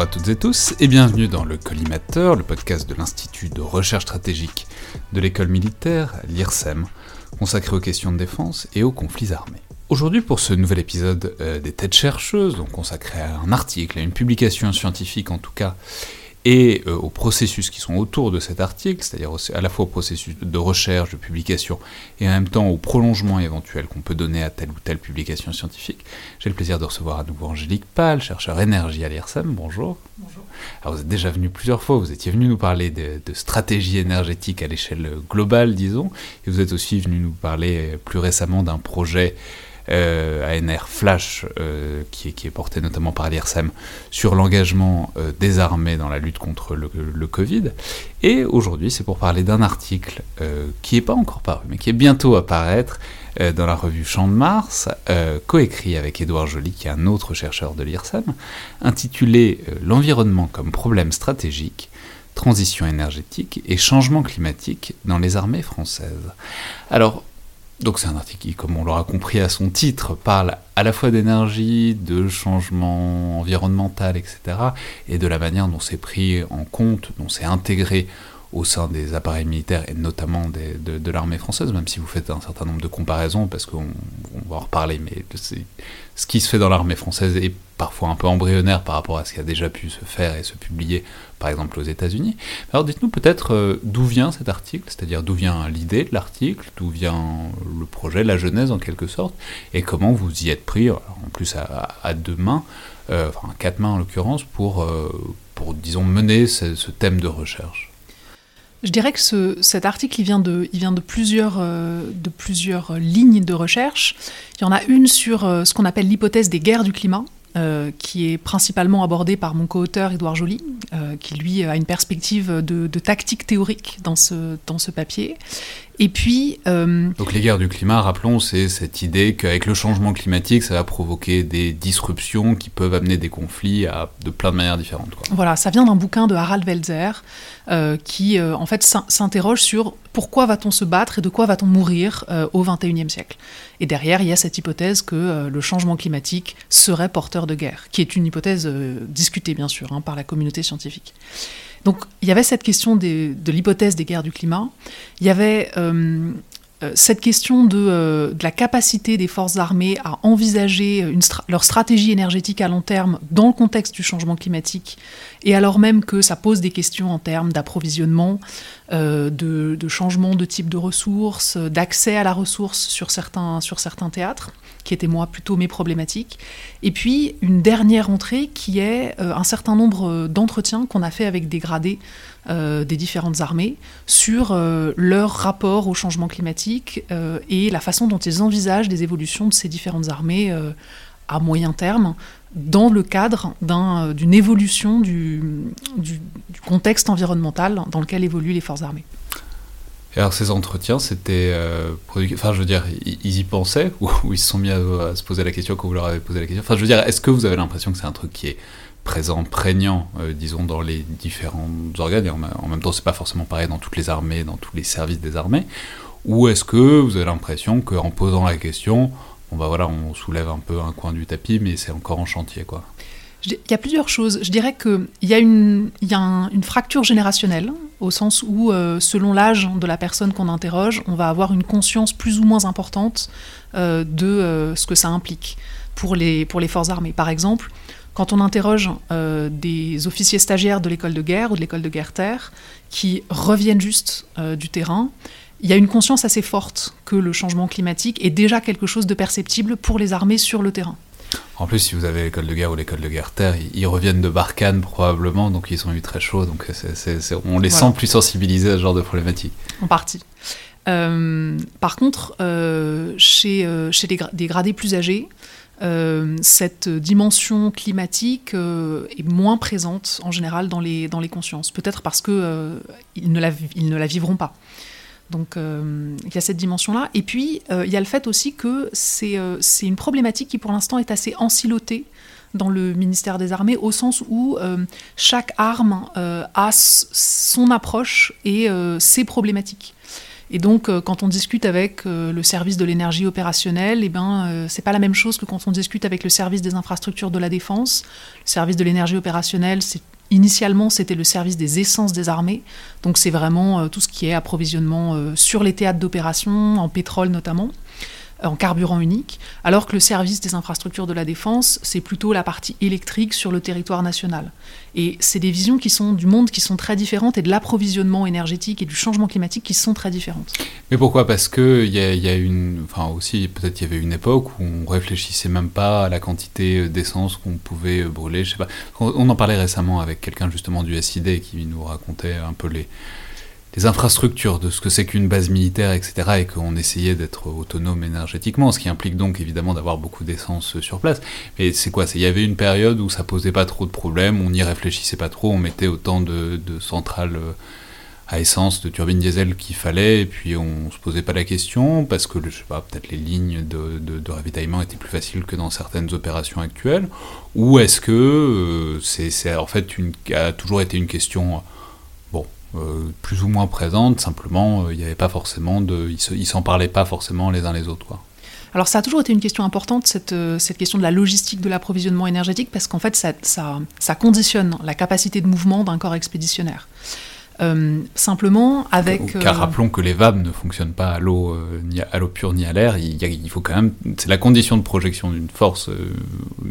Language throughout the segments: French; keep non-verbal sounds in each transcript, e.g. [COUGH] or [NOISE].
Bonjour à toutes et tous et bienvenue dans le Collimateur, le podcast de l'Institut de recherche stratégique de l'école militaire, l'IRSEM, consacré aux questions de défense et aux conflits armés. Aujourd'hui, pour ce nouvel épisode euh, des Têtes chercheuses, donc consacré à un article, à une publication scientifique en tout cas, et euh, aux processus qui sont autour de cet article, c'est-à-dire à la fois au processus de recherche, de publication, et en même temps au prolongement éventuel qu'on peut donner à telle ou telle publication scientifique, j'ai le plaisir de recevoir à nouveau Angélique Pal, chercheur énergie à l'IRSEM. Bonjour. Bonjour. Alors vous êtes déjà venu plusieurs fois, vous étiez venu nous parler de, de stratégie énergétique à l'échelle globale, disons, et vous êtes aussi venu nous parler plus récemment d'un projet euh, ANR Flash, euh, qui, est, porté notamment par l'IRSEM, sur l'engagement euh, des armées dans la lutte contre le, Covid. Et aujourd'hui, c'est pour parler d'un article euh, qui n'est pas encore paru, mais qui est bientôt à paraître euh, dans la revue Champ de Mars, euh, coécrit avec Édouard Joly, qui est un autre chercheur de l'IRSEM, intitulé L'environnement comme problème stratégique transition énergétique et changement climatique dans les armées françaises. Alors, donc c'est un article qui, comme on l'aura compris à son titre, parle à la fois d'énergie, de changement environnemental, etc., et de la manière dont c'est pris en compte, dont c'est intégré au sein des appareils militaires et notamment de, l'armée française, même si vous faites un certain nombre de comparaisons, parce qu'on va en reparler, mais ce qui se fait dans l'armée française est parfois un peu embryonnaire par rapport à ce qui a déjà pu se faire et se publier, par exemple aux États-Unis. Alors dites-nous peut-être euh, d'où vient cet article, c'est-à-dire d'où vient l'idée de l'article, d'où vient le projet, la genèse en quelque sorte, et comment vous y êtes pris, en plus à, deux mains, euh, enfin quatre mains en l'occurrence, pour, euh, disons mener ce thème de recherche. Je dirais que ce, cet article il vient euh, de plusieurs lignes de recherche. Il y en a une sur euh, ce qu'on appelle l'hypothèse des guerres du climat, euh, qui est principalement abordée par mon co-auteur Édouard Joly, qui lui a une perspective de, tactique théorique dans ce papier. Et puis. Euh, Donc, les guerres du climat, rappelons, c'est cette idée qu'avec le changement climatique, ça va provoquer des disruptions qui peuvent amener des conflits à, de plein de manières différentes. Quoi. Voilà, ça vient d'un bouquin de Harald Welzer, euh, qui euh, en fait s'interroge sur pourquoi va-t-on se battre et de quoi va-t-on mourir au XXIe siècle. Et derrière, il y a cette hypothèse que le changement climatique serait porteur de guerre, qui est une hypothèse discutée bien sûr hein, par la communauté scientifique. Donc il y avait cette question de l'hypothèse des guerres du climat, il y avait euh, cette question de, euh, de, la capacité des forces armées à envisager leur stratégie énergétique à long terme dans le contexte du changement climatique, et alors même que ça pose des questions en termes d'approvisionnement, euh, de, de, changement de type de ressources, d'accès à la ressource sur certains, sur certains théâtres, qui étaient moi plutôt mes problématiques. Et puis une dernière entrée qui est euh, un certain nombre d'entretiens qu'on a fait avec des gradés euh, des différentes armées sur euh, leur rapport au changement climatique euh, et la façon dont ils envisagent des évolutions de ces différentes armées euh, à moyen terme dans le cadre d'une un, évolution du, contexte environnemental dans lequel évoluent les forces armées. Et alors ces entretiens, c'était... Euh, enfin je veux dire, ils y pensaient [LAUGHS] ou, ils se sont mis à, se poser la question quand vous leur avez posé la question? Enfin je veux dire, est-ce que vous avez l'impression que c'est un truc qui est présent, prégnant, euh, disons, dans les différents organes, et en, même temps, c'est pas forcément pareil dans toutes les armées, dans tous les services des armées, ou est-ce que vous avez l'impression qu'en posant la question, bah voilà, on soulève un peu un coin du tapis, mais c'est encore en chantier, quoi? Il y a plusieurs choses. Je dirais qu'il y a, une, fracture générationnelle, au sens où, euh, selon l'âge de la personne qu'on interroge, on va avoir une conscience plus ou moins importante euh, de euh, ce que ça implique pour les, pour les forces armées. Par exemple, quand on interroge des officiers stagiaires de l'école de guerre ou de l'école de guerre-terre qui reviennent juste du terrain, il y a une conscience assez forte que le changement climatique est déjà quelque chose de perceptible pour les armées sur le terrain. En plus, si vous avez l'école de guerre ou l'école de guerre terre, ils, reviennent de Barkhane probablement, donc ils ont eu très chaud, donc on les sent plus sensibilisés à ce genre de problématique. En partie. Euh, par contre, euh, chez, euh, chez des gradés plus âgés, cette dimension climatique est moins présente en général dans les, dans les consciences. Peut-être parce qu'ils ne, la, ils ne la vivront pas. Donc euh, il y a cette dimension-là. Et puis euh, il y a le fait aussi que euh, c'est une problématique qui pour l'instant est assez ensilotée dans le ministère des Armées, au sens où chaque arme a son approche et ses problématiques. Et donc, quand on discute avec le service de l'énergie opérationnelle, eh ben, c'est pas la même chose que quand on discute avec le service des infrastructures de la défense. Le service de l'énergie opérationnelle, c'est Initialement, c'était le service des essences des armées, donc c'est vraiment euh, tout ce qui est approvisionnement euh, sur les théâtres d'opération, en pétrole notamment en carburant unique, alors que le service des infrastructures de la défense, c'est plutôt la partie électrique sur le territoire national. Et c'est des visions qui sont du monde qui sont très différentes et de l'approvisionnement énergétique et du changement climatique qui sont très différentes. Mais pourquoi? Parce que il y, a une, enfin aussi peut-être il y avait une époque où on réfléchissait même pas à la quantité d'essence qu'on pouvait brûler. Je sais pas. On en parlait récemment avec quelqu'un justement du SID qui nous racontait un peu les les infrastructures, de ce que c'est qu'une base militaire, etc., et qu'on essayait d'être autonome énergétiquement, ce qui implique donc évidemment d'avoir beaucoup d'essence sur place. Mais c'est quoi? Il y avait une période où ça posait pas trop de problèmes, on n'y réfléchissait pas trop, on mettait autant de, centrales euh, à essence, de turbines diesel qu'il fallait, et puis on se posait pas la question, parce que, je sais pas, peut-être les lignes de, ravitaillement étaient plus faciles que dans certaines opérations actuelles, ou est-ce que euh, c'est en fait a toujours été une question euh, plus ou moins présente, simplement euh, il n'y avait pas forcément de. Ils s'en parlaient pas forcément les uns les autres. Quoi. Alors ça a toujours été une question importante, cette, euh, cette question de la logistique de l'approvisionnement énergétique, parce qu'en fait ça, ça, ça, conditionne la capacité de mouvement d'un corps expéditionnaire. simplement avec... Car rappelons que les VAB ne fonctionnent pas à l'eau ni à l'eau pure ni à l'air. Il, il, faut quand même, c'est la condition de projection d'une force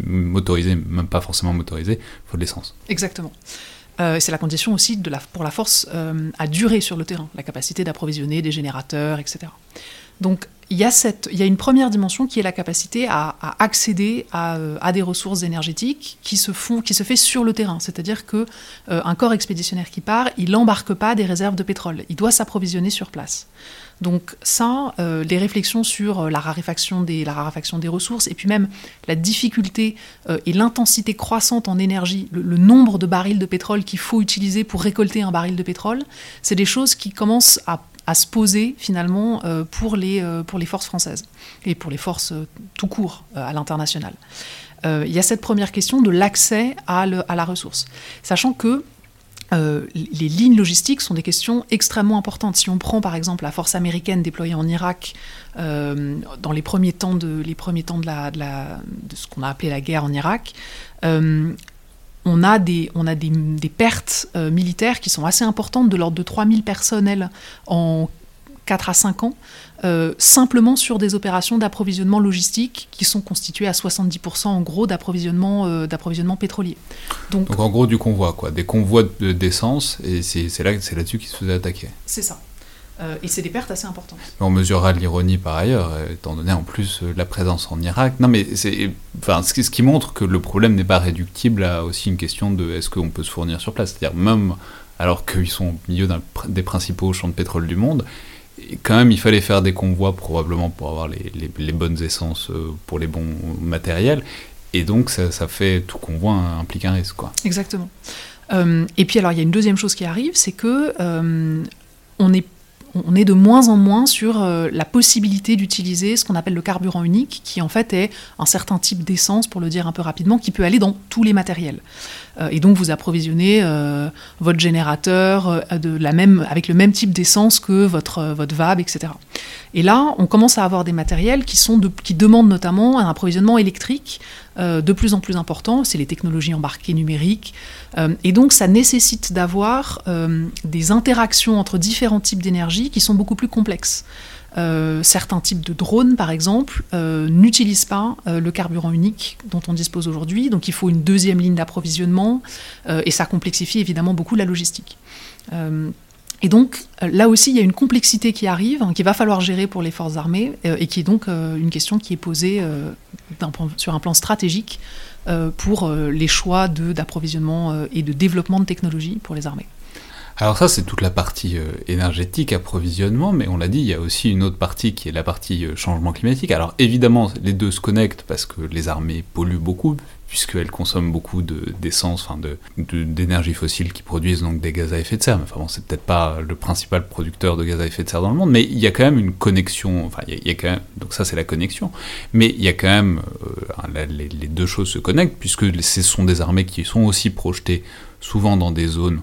motorisée, même pas forcément motorisée, il faut de l'essence. Exactement. Euh, c'est la condition aussi pour la force euh, à durer sur le terrain, la capacité d'approvisionner des générateurs, etc. Donc il y, a une première dimension qui est la capacité à, accéder euh, à, des ressources énergétiques qui se, font, qui se fait sur le terrain. C'est-à-dire qu'un un corps expéditionnaire qui part, il n'embarque pas des réserves de pétrole, il doit s'approvisionner sur place. Donc ça, euh, les réflexions sur euh, la, raréfaction des, ressources, et puis même la difficulté euh, et l'intensité croissante en énergie, le, nombre de barils de pétrole qu'il faut utiliser pour récolter un baril de pétrole, c'est des choses qui commencent à, se poser finalement pour, les, forces françaises et pour les forces tout court à l'international. Il y a cette première question de l'accès à la ressource, sachant que euh, les lignes logistiques sont des questions extrêmement importantes. Si on prend par exemple la force américaine déployée en Irak euh, dans les premiers temps de, les premiers temps de, ce qu'on a appelé la guerre en Irak, euh, on a des, on a des, des pertes militaires qui sont assez importantes, de l'ordre de 3000 personnels en 4 à 5 ans, euh, simplement sur des opérations d'approvisionnement logistique qui sont constituées à 70% en gros d'approvisionnement euh, d'approvisionnement pétrolier. Donc, en gros du convoi, quoi, des convois d'essence, et c'est là, là-dessus qu'ils se faisaient attaquer. C'est ça. Euh, et c'est des pertes assez importantes. On mesurera l'ironie par ailleurs, étant donné en plus la présence en Irak. Non, mais c'est, enfin, ce, qui montre que le problème n'est pas réductible à aussi une question de est-ce qu'on peut se fournir sur place? C'est-à-dire même alors qu'ils sont au milieu des principaux champs de pétrole du monde, quand même, il fallait faire des convois probablement pour avoir les, bonnes essences euh, pour les bons matériels. Et donc, ça, fait tout convoi implique un risque. Quoi. Exactement. Euh, et puis, alors, il y a une deuxième chose qui arrive, c'est que euh, on est on est de moins en moins sur la possibilité d'utiliser ce qu'on appelle le carburant unique, qui en fait est un certain type d'essence, pour le dire un peu rapidement, qui peut aller dans tous les matériels. Euh, et donc vous approvisionnez euh, votre générateur euh, de la même, avec le même type d'essence que votre, votre VAB, etc. Et là, on commence à avoir des matériels qui, sont qui demandent notamment un approvisionnement électrique de plus en plus important, c'est les technologies embarquées numériques. et donc ça nécessite d'avoir des interactions entre différents types d'énergie qui sont beaucoup plus complexes. Euh, certains types de drones, par exemple, euh, n'utilisent pas euh, le carburant unique dont on dispose aujourd'hui. Donc il faut une deuxième ligne d'approvisionnement et ça complexifie évidemment beaucoup la logistique. Et donc là aussi, il y a une complexité qui arrive, hein, qu'il va falloir gérer pour les forces armées et qui est donc une question qui est posée sur un plan stratégique pour les choix d'approvisionnement et de développement de technologies pour les armées. Alors ça, c'est toute la partie euh, énergétique, approvisionnement, mais on l'a dit, il y a aussi une autre partie qui est la partie euh, changement climatique. Alors évidemment, les deux se connectent parce que les armées polluent beaucoup, puisqu'elles consomment beaucoup d'essence, enfin d'énergie fossile qui produisent donc des gaz à effet de serre. Mais enfin bon, c'est peut-être pas le principal producteur de gaz à effet de serre dans le monde, mais il y a quand même une connexion, enfin il y a, quand même, donc ça c'est la connexion, mais il y a quand même, euh, les deux choses se connectent, puisque ce sont des armées qui sont aussi projetées souvent dans des zones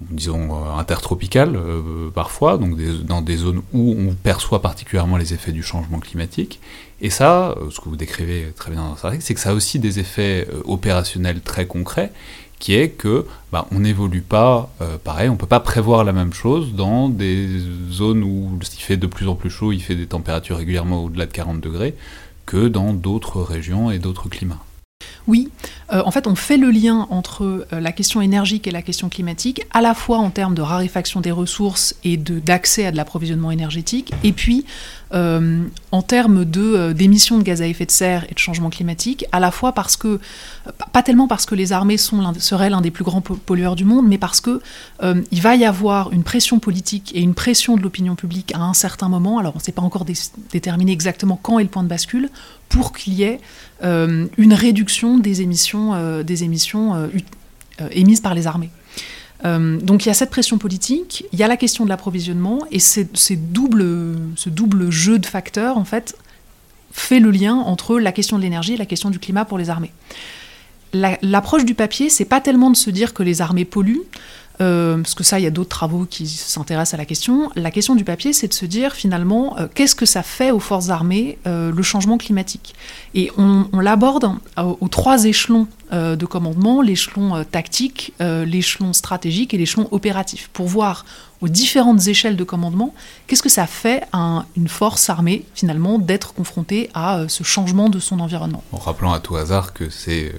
disons, euh, intertropicales euh, parfois, donc dans des zones où on perçoit particulièrement les effets du changement climatique. Et ça, euh, ce que vous décrivez très bien dans votre article, c'est que ça a aussi des effets opérationnels très concrets, qui est que bah, on n'évolue pas pareil, on ne peut pas prévoir la même chose dans des zones où il fait de plus en plus chaud, il fait des températures régulièrement au-delà de 40 degrés, que dans d'autres régions et d'autres climats. Oui, euh, en fait, on fait le lien entre euh, la question énergique et la question climatique, à la fois en termes de raréfaction des ressources et d'accès à de l'approvisionnement énergétique, et puis euh, en termes d'émissions de, gaz à effet de serre et de changement climatique, à la fois parce que, pas tellement parce que les armées seraient l'un des plus grands pollueurs du monde, mais parce que il va y avoir une pression politique et une pression de l'opinion publique à un certain moment, alors on ne sait pas encore déterminer exactement quand est le point de bascule, pour qu'il y ait une réduction des émissions euh, euh, euh, émises par les armées. donc il y a cette pression politique, il y a la question de l'approvisionnement, et ce double jeu de facteurs, en fait, fait le lien entre la question de l'énergie et la question du climat pour les armées. L'approche du papier, c'est pas tellement de se dire que les armées polluent, euh, parce que ça, il y a d'autres travaux qui s'intéressent à la question. La question du papier, c'est de se dire finalement, euh, qu'est-ce que ça fait aux forces armées, euh, le changement climatique? Et on, l'aborde aux trois échelons de commandement, l'échelon tactique, l'échelon stratégique et l'échelon opératif, pour voir aux différentes échelles de commandement, qu'est-ce que ça fait à une force armée, finalement, d'être confrontée à ce changement de son environnement? En rappelant à tout hasard que c'est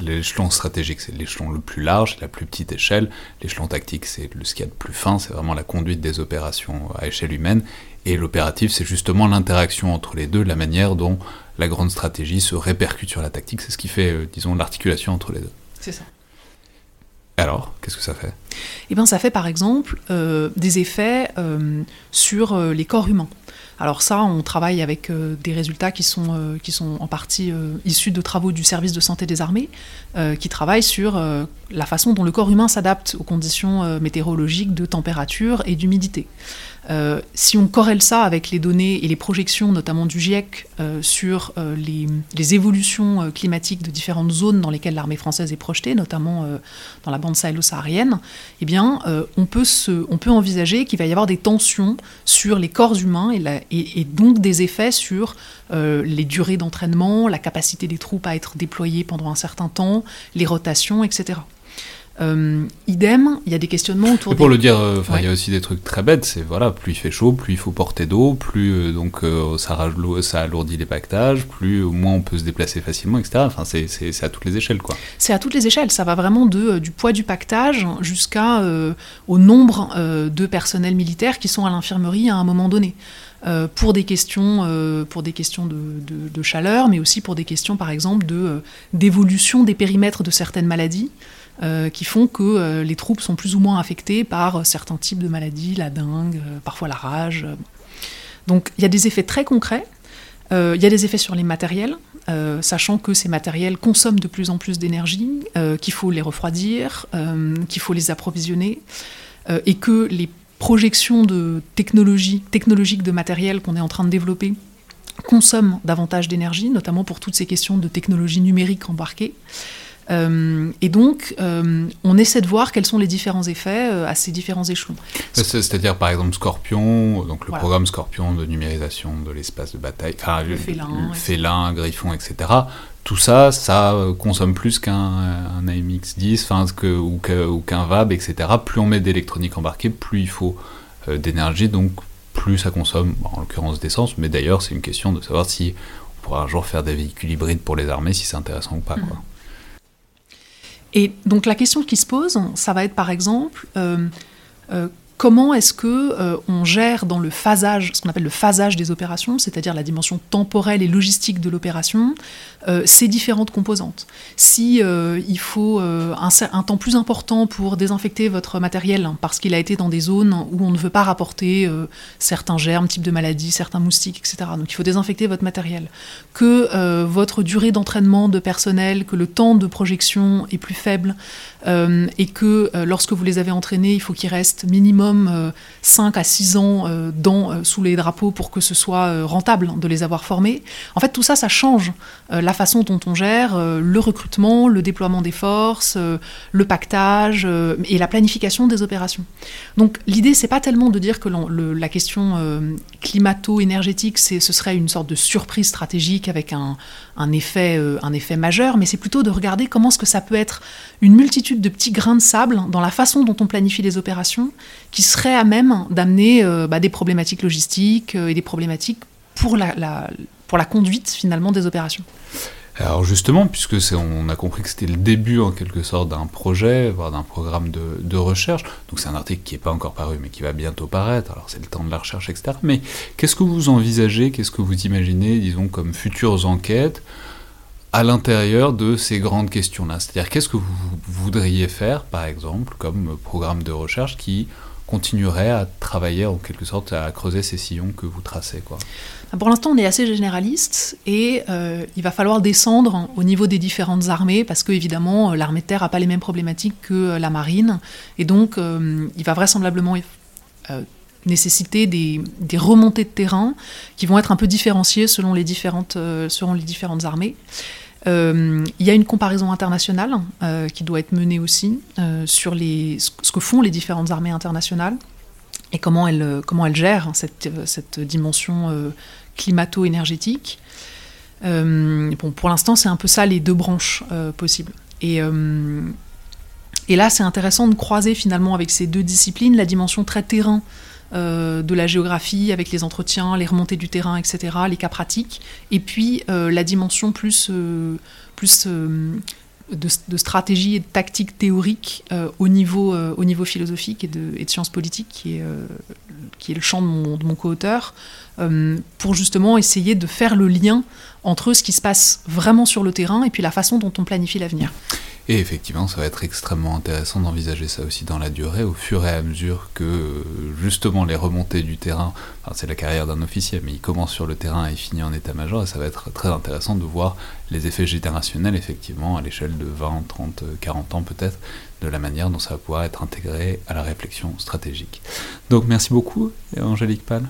l'échelon stratégique, c'est l'échelon le plus large, la plus petite échelle. L'échelon tactique, c'est le skiat plus fin, c'est vraiment la conduite des opérations à échelle humaine. Et l'opératif, c'est justement l'interaction entre les deux, la manière dont la grande stratégie se répercute sur la tactique. C'est ce qui fait, euh, disons, l'articulation entre les deux. C'est ça. Alors, qu'est-ce que ça fait? Eh bien, ça fait par exemple euh, des effets euh, sur les corps humains. Alors ça, on travaille avec euh, des résultats qui sont, euh, qui sont en partie euh, issus de travaux du service de santé des armées, qui travaillent sur la façon dont le corps humain s'adapte aux conditions météorologiques de température et d'humidité. Euh, si on corrèle ça avec les données et les projections, notamment du GIEC, euh, sur euh, les, évolutions climatiques de différentes zones dans lesquelles l'armée française est projetée, notamment dans la bande sahélo-saharienne, eh bien, on, peut se, on peut envisager qu'il va y avoir des tensions sur les corps humains et donc des effets sur les durées d'entraînement, la capacité des troupes à être déployées pendant un certain temps, les rotations, etc. Euh, idem, il y a des questionnements autour. Et pour le dire, euh, il y a aussi des trucs très bêtes. C'est voilà, plus il fait chaud, plus il faut porter d'eau, plus euh, donc ça, ça alourdit les pactages, plus au moins on peut se déplacer facilement, etc. Enfin, c'est à toutes les échelles, quoi. C'est à toutes les échelles. Ça va vraiment de du poids du pactage jusqu'à au nombre de personnels militaires qui sont à l'infirmerie à un moment donné. pour des questions, pour des questions de, de, chaleur, mais aussi pour des questions, par exemple, de d'évolution des périmètres de certaines maladies. Euh, qui font que euh, les troupes sont plus ou moins affectées par euh, certains types de maladies, la dengue, parfois la rage. Donc il y a des effets très concrets. Il y a des effets sur les matériels, sachant que ces matériels consomment de plus en plus d'énergie, qu'il faut les refroidir, qu'il faut les approvisionner, et que les projections de technologie, technologiques de matériel qu'on est en train de développer consomment davantage d'énergie, notamment pour toutes ces questions de technologie numérique embarquée. Euh, et donc, euh, on essaie de voir quels sont les différents effets à ces différents échelons. C'est-à-dire, par exemple, Scorpion, donc le programme Scorpion de numérisation de l'espace de bataille, enfin, le, félin, félin, griffon, etc. Tout ça, ça consomme plus qu'un AMX10 que, ou qu'un VAB, etc. Plus on met d'électronique embarquée, plus il faut d'énergie, donc plus ça consomme, en l'occurrence d'essence, mais d'ailleurs c'est une question de savoir si on pourra un jour faire des véhicules hybrides pour les armées, si c'est intéressant ou pas. Quoi. Et donc la question qui se pose, ça va être par exemple, euh, euh, comment est-ce que euh, on gère dans le phasage, ce qu'on appelle le phasage des opérations, c'est-à-dire la dimension temporelle et logistique de l'opération, euh, ces différentes composantes? Si euh, il faut un, temps plus important pour désinfecter votre matériel parce qu'il a été dans des zones où on ne veut pas rapporter certains germes, types de maladies, certains moustiques, etc. Donc il faut désinfecter votre matériel. Que votre durée d'entraînement de personnel, que le temps de projection est plus faible et que lorsque vous les avez entraînés, il faut qu'il reste minimum 5 euh, à 6 ans euh, euh, sous les drapeaux pour que ce soit rentable de les avoir formés. En fait, tout ça, ça change la façon dont on gère le recrutement, le déploiement des forces, le pactage et la planification des opérations. Donc l'idée, c'est pas tellement de dire que la question climato-énergétique, ce serait une sorte de surprise stratégique avec un, un effet, un effet majeur, mais c'est plutôt de regarder comment est-ce que ça peut être une multitude de petits grains de sable dans la façon dont on planifie les opérations qui serait à même d'amener euh, bah, des problématiques logistiques euh, et des problématiques pour la conduite finalement des opérations. Alors justement, puisque on a compris que c'était le début en quelque sorte d'un projet, voire d'un programme de, recherche, donc c'est un article qui n'est pas encore paru mais qui va bientôt paraître, alors c'est le temps de la recherche, etc. Mais qu'est-ce que vous envisagez, qu'est-ce que vous imaginez, disons, comme futures enquêtes à l'intérieur de ces grandes questions-là? C'est-à-dire qu'est-ce que vous voudriez faire, par exemple, comme programme de recherche qui continuerait à travailler en quelque sorte à creuser ces sillons que vous tracez quoi. Pour l'instant, on est assez généraliste et euh, il va falloir descendre au niveau des différentes armées parce que évidemment euh, l'armée de terre n'a pas les mêmes problématiques que euh, la marine et donc il va vraisemblablement nécessiter des, des, remontées de terrain qui vont être un peu différenciées selon les différentes, selon les différentes armées. Euh, il y a une comparaison internationale euh, qui doit être menée aussi euh, sur les, ce que font les différentes armées internationales et comment elles, comment elles gèrent cette, cette dimension climato-énergétique. bon, pour l'instant, c'est un peu ça les deux branches possibles. Et, et là, c'est intéressant de croiser finalement avec ces deux disciplines la dimension très terrain euh, de la géographie avec les entretiens, les remontées du terrain, etc., les cas pratiques, et puis euh, la dimension plus, euh, de, stratégie et de tactique théorique au, niveau, au niveau philosophique et de, sciences politiques, qui est, le champ mon, de mon co-auteur, pour justement essayer de faire le lien entre ce qui se passe vraiment sur le terrain et puis la façon dont on planifie l'avenir. Et effectivement, ça va être extrêmement intéressant d'envisager ça aussi dans la durée, au fur et à mesure que justement les remontées du terrain, c'est la carrière d'un officier, mais il commence sur le terrain et finit en état-major, et ça va être très intéressant de voir les effets générationnels, effectivement, à l'échelle de 20, 30, 40 ans peut-être, de la manière dont ça va pouvoir être intégré à la réflexion stratégique. Donc merci beaucoup, Angélique Pal.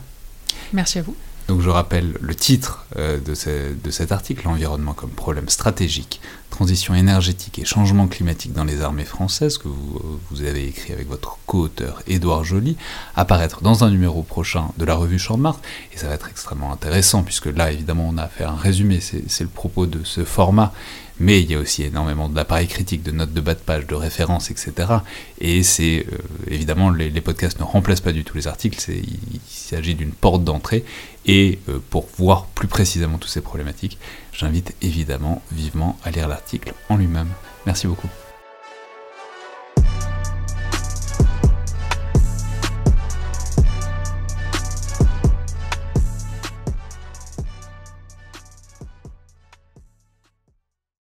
Merci à vous. Donc je rappelle le titre euh, de, de, cet article, L'environnement comme problème stratégique, transition énergétique et changement climatique dans les armées françaises, que vous, avez écrit avec votre co-auteur Édouard Joly, apparaître dans un numéro prochain de la revue Champ de et ça va être extrêmement intéressant, puisque là évidemment on a fait un résumé, c'est le propos de ce format, mais il y a aussi énormément d'appareils critiques, de notes de bas de page, de références, etc. Et c'est euh, évidemment les, podcasts ne remplacent pas du tout les articles, il, il s'agit d'une porte d'entrée. Et euh, pour voir plus précisément toutes ces problématiques, j'invite évidemment vivement à lire l'article en lui-même. Merci beaucoup.